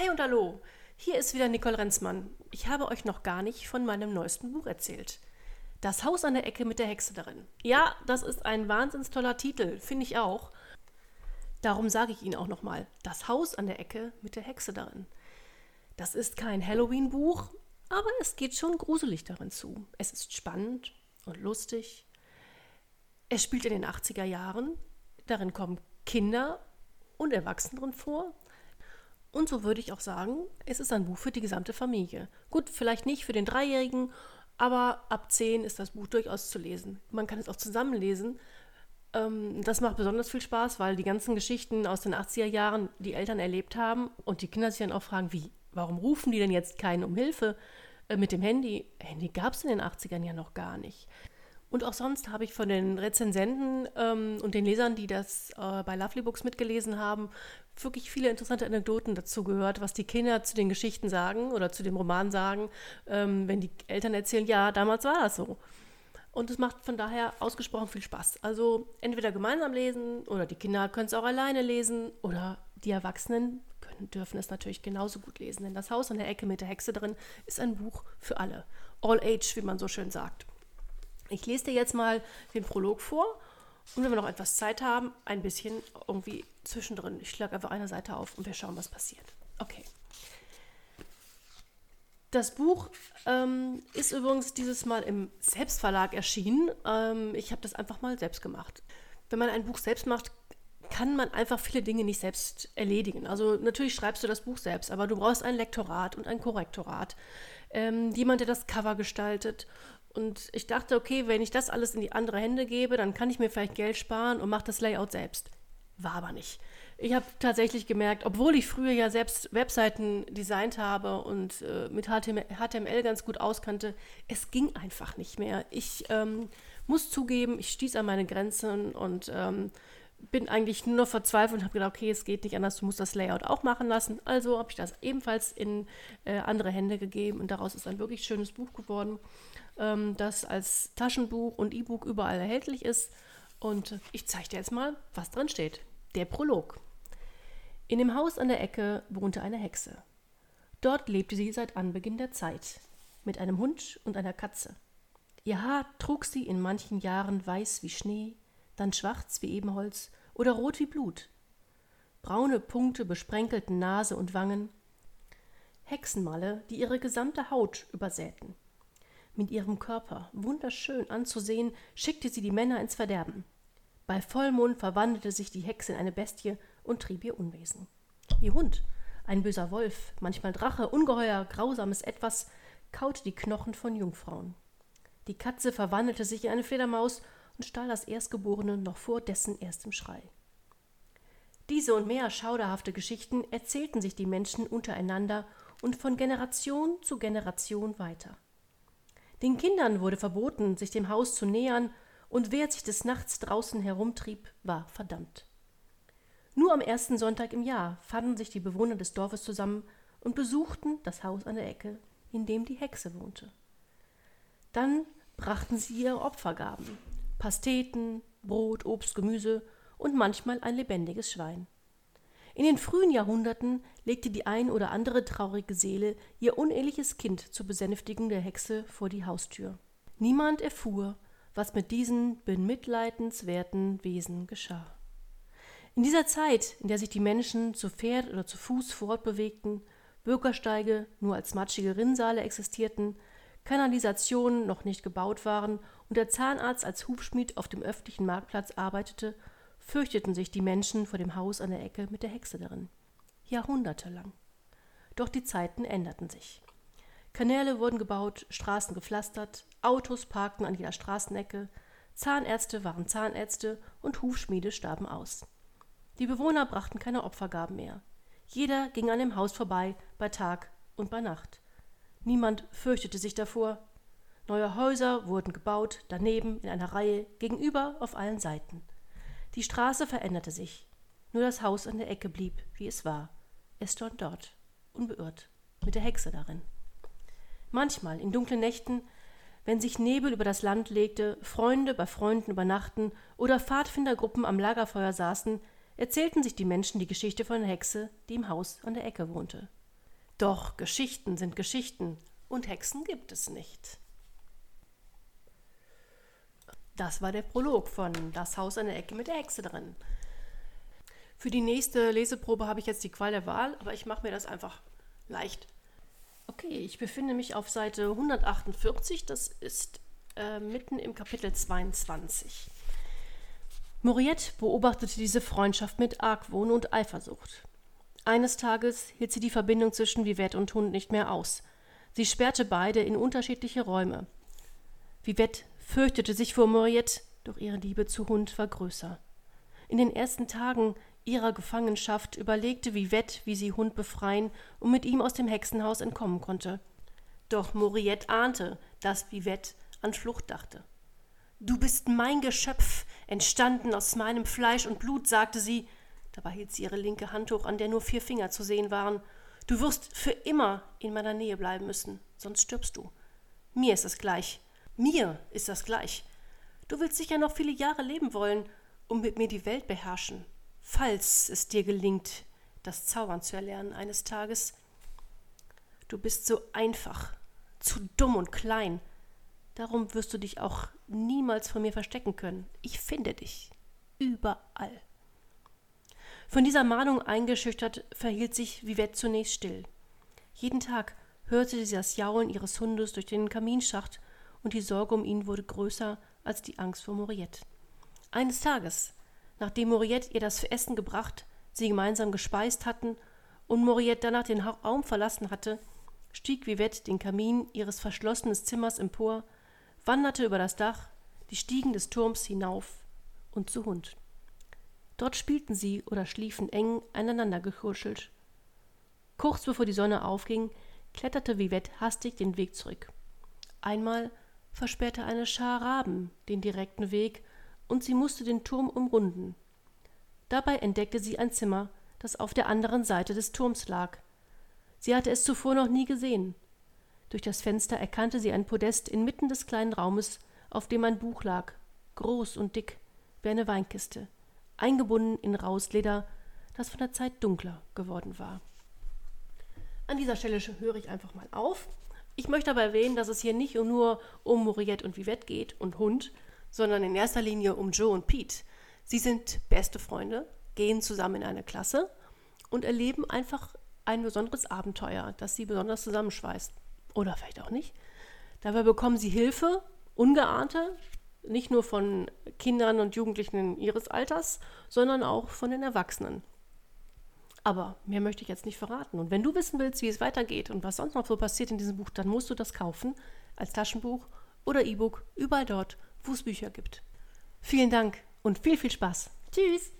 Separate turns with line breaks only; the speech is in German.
Hi und hallo, hier ist wieder Nicole Renzmann. Ich habe euch noch gar nicht von meinem neuesten Buch erzählt. Das Haus an der Ecke mit der Hexe darin. Ja, das ist ein wahnsinns toller Titel, finde ich auch. Darum sage ich Ihnen auch nochmal, das Haus an der Ecke mit der Hexe darin. Das ist kein Halloween-Buch, aber es geht schon gruselig darin zu. Es ist spannend und lustig. Es spielt in den 80er Jahren. Darin kommen Kinder und Erwachsene drin vor. Und so würde ich auch sagen, es ist ein Buch für die gesamte Familie. Gut, vielleicht nicht für den Dreijährigen, aber ab 10 ist das Buch durchaus zu lesen. Man kann es auch zusammenlesen. Ähm, das macht besonders viel Spaß, weil die ganzen Geschichten aus den 80er Jahren die Eltern erlebt haben und die Kinder sich dann auch fragen, wie, warum rufen die denn jetzt keinen um Hilfe äh, mit dem Handy? Handy gab es in den 80ern ja noch gar nicht. Und auch sonst habe ich von den Rezensenten ähm, und den Lesern, die das äh, bei Lovely Books mitgelesen haben, wirklich viele interessante Anekdoten dazu gehört, was die Kinder zu den Geschichten sagen oder zu dem Roman sagen, ähm, wenn die Eltern erzählen, ja, damals war das so. Und es macht von daher ausgesprochen viel Spaß. Also entweder gemeinsam lesen oder die Kinder können es auch alleine lesen oder die Erwachsenen können, dürfen es natürlich genauso gut lesen. Denn das Haus an der Ecke mit der Hexe drin ist ein Buch für alle. All Age, wie man so schön sagt. Ich lese dir jetzt mal den Prolog vor und wenn wir noch etwas Zeit haben, ein bisschen irgendwie zwischendrin. Ich schlage einfach eine Seite auf und wir schauen, was passiert. Okay. Das Buch ähm, ist übrigens dieses Mal im Selbstverlag erschienen. Ähm, ich habe das einfach mal selbst gemacht. Wenn man ein Buch selbst macht, kann man einfach viele Dinge nicht selbst erledigen. Also natürlich schreibst du das Buch selbst, aber du brauchst ein Lektorat und ein Korrektorat. Ähm, jemand, der das Cover gestaltet und ich dachte, okay, wenn ich das alles in die andere Hände gebe, dann kann ich mir vielleicht Geld sparen und mache das Layout selbst. War aber nicht. Ich habe tatsächlich gemerkt, obwohl ich früher ja selbst Webseiten designt habe und äh, mit HTML ganz gut auskannte, es ging einfach nicht mehr. Ich ähm, muss zugeben, ich stieß an meine Grenzen und ähm, bin eigentlich nur noch verzweifelt und habe gedacht, okay, es geht nicht anders, du musst das Layout auch machen lassen. Also habe ich das ebenfalls in äh, andere Hände gegeben und daraus ist ein wirklich schönes Buch geworden ähm, das als Taschenbuch und E-Book überall erhältlich ist. Und ich zeige dir jetzt mal, was drin steht. Der Prolog. In dem Haus an der Ecke wohnte eine Hexe. Dort lebte sie seit Anbeginn der Zeit, mit einem Hund und einer Katze. Ihr Haar trug sie in manchen Jahren weiß wie Schnee, dann schwarz wie Ebenholz oder rot wie Blut. Braune Punkte besprenkelten Nase und Wangen, Hexenmalle, die ihre gesamte Haut übersäten. Mit ihrem Körper, wunderschön anzusehen, schickte sie die Männer ins Verderben. Bei Vollmond verwandelte sich die Hexe in eine Bestie und trieb ihr Unwesen. Ihr Hund, ein böser Wolf, manchmal Drache, ungeheuer, grausames Etwas, kaute die Knochen von Jungfrauen. Die Katze verwandelte sich in eine Fledermaus und stahl das Erstgeborene noch vor dessen erstem Schrei. Diese und mehr schauderhafte Geschichten erzählten sich die Menschen untereinander und von Generation zu Generation weiter. Den Kindern wurde verboten, sich dem Haus zu nähern, und wer sich des Nachts draußen herumtrieb, war verdammt. Nur am ersten Sonntag im Jahr fanden sich die Bewohner des Dorfes zusammen und besuchten das Haus an der Ecke, in dem die Hexe wohnte. Dann brachten sie ihre Opfergaben Pasteten, Brot, Obst, Gemüse und manchmal ein lebendiges Schwein. In den frühen Jahrhunderten legte die ein oder andere traurige Seele ihr uneheliches Kind zur Besänftigung der Hexe vor die Haustür. Niemand erfuhr, was mit diesen bemitleidenswerten Wesen geschah. In dieser Zeit, in der sich die Menschen zu Pferd oder zu Fuß fortbewegten, Bürgersteige nur als matschige Rinnsale existierten, Kanalisationen noch nicht gebaut waren und der Zahnarzt als Hufschmied auf dem öffentlichen Marktplatz arbeitete fürchteten sich die Menschen vor dem Haus an der Ecke mit der Hexe darin. Jahrhundertelang. Doch die Zeiten änderten sich. Kanäle wurden gebaut, Straßen gepflastert, Autos parkten an jeder Straßenecke, Zahnärzte waren Zahnärzte und Hufschmiede starben aus. Die Bewohner brachten keine Opfergaben mehr. Jeder ging an dem Haus vorbei, bei Tag und bei Nacht. Niemand fürchtete sich davor. Neue Häuser wurden gebaut, daneben in einer Reihe, gegenüber auf allen Seiten. Die Straße veränderte sich. Nur das Haus an der Ecke blieb, wie es war. Es stand dort, unbeirrt, mit der Hexe darin. Manchmal, in dunklen Nächten, wenn sich Nebel über das Land legte, Freunde bei Freunden übernachten oder Pfadfindergruppen am Lagerfeuer saßen, erzählten sich die Menschen die Geschichte von der Hexe, die im Haus an der Ecke wohnte. Doch Geschichten sind Geschichten und Hexen gibt es nicht. Das war der Prolog von Das Haus an der Ecke mit der Hexe drin. Für die nächste Leseprobe habe ich jetzt die Qual der Wahl, aber ich mache mir das einfach leicht. Okay, ich befinde mich auf Seite 148, das ist äh, mitten im Kapitel 22. Moriette beobachtete diese Freundschaft mit Argwohn und Eifersucht. Eines Tages hielt sie die Verbindung zwischen Vivette und Hund nicht mehr aus. Sie sperrte beide in unterschiedliche Räume. Vivette fürchtete sich vor Moriette, doch ihre Liebe zu Hund war größer. In den ersten Tagen ihrer Gefangenschaft überlegte Vivette, wie sie Hund befreien und mit ihm aus dem Hexenhaus entkommen konnte. Doch Moriette ahnte, dass Vivette an Flucht dachte. Du bist mein Geschöpf, entstanden aus meinem Fleisch und Blut, sagte sie. Dabei hielt sie ihre linke Hand hoch, an der nur vier Finger zu sehen waren. Du wirst für immer in meiner Nähe bleiben müssen, sonst stirbst du. Mir ist es gleich. Mir ist das gleich. Du willst sicher noch viele Jahre leben wollen und mit mir die Welt beherrschen falls es dir gelingt, das Zaubern zu erlernen eines Tages. Du bist so einfach, zu dumm und klein. Darum wirst du dich auch niemals von mir verstecken können. Ich finde dich überall. Von dieser Mahnung eingeschüchtert verhielt sich Vivette zunächst still. Jeden Tag hörte sie das Jaulen ihres Hundes durch den Kaminschacht und die Sorge um ihn wurde größer als die Angst vor Moriette. Eines Tages, Nachdem Moriette ihr das Essen gebracht, sie gemeinsam gespeist hatten und Moriette danach den Raum verlassen hatte, stieg Vivette den Kamin ihres verschlossenen Zimmers empor, wanderte über das Dach, die Stiegen des Turms hinauf und zu Hund. Dort spielten sie oder schliefen eng aneinander gekuschelt. Kurz bevor die Sonne aufging, kletterte Vivette hastig den Weg zurück. Einmal versperrte eine Schar Raben den direkten Weg und sie musste den Turm umrunden. Dabei entdeckte sie ein Zimmer, das auf der anderen Seite des Turms lag. Sie hatte es zuvor noch nie gesehen. Durch das Fenster erkannte sie ein Podest inmitten des kleinen Raumes, auf dem ein Buch lag, groß und dick, wie eine Weinkiste, eingebunden in raues Leder, das von der Zeit dunkler geworden war. An dieser Stelle höre ich einfach mal auf. Ich möchte aber erwähnen, dass es hier nicht nur um Moriette und Vivette geht und Hund, sondern in erster Linie um Joe und Pete. Sie sind beste Freunde, gehen zusammen in eine Klasse und erleben einfach ein besonderes Abenteuer, das sie besonders zusammenschweißt. Oder vielleicht auch nicht. Dabei bekommen sie Hilfe, ungeahnte, nicht nur von Kindern und Jugendlichen ihres Alters, sondern auch von den Erwachsenen. Aber mehr möchte ich jetzt nicht verraten. Und wenn du wissen willst, wie es weitergeht und was sonst noch so passiert in diesem Buch, dann musst du das kaufen als Taschenbuch oder E-Book, überall dort, wo es Bücher gibt. Vielen Dank und viel, viel Spaß. Tschüss!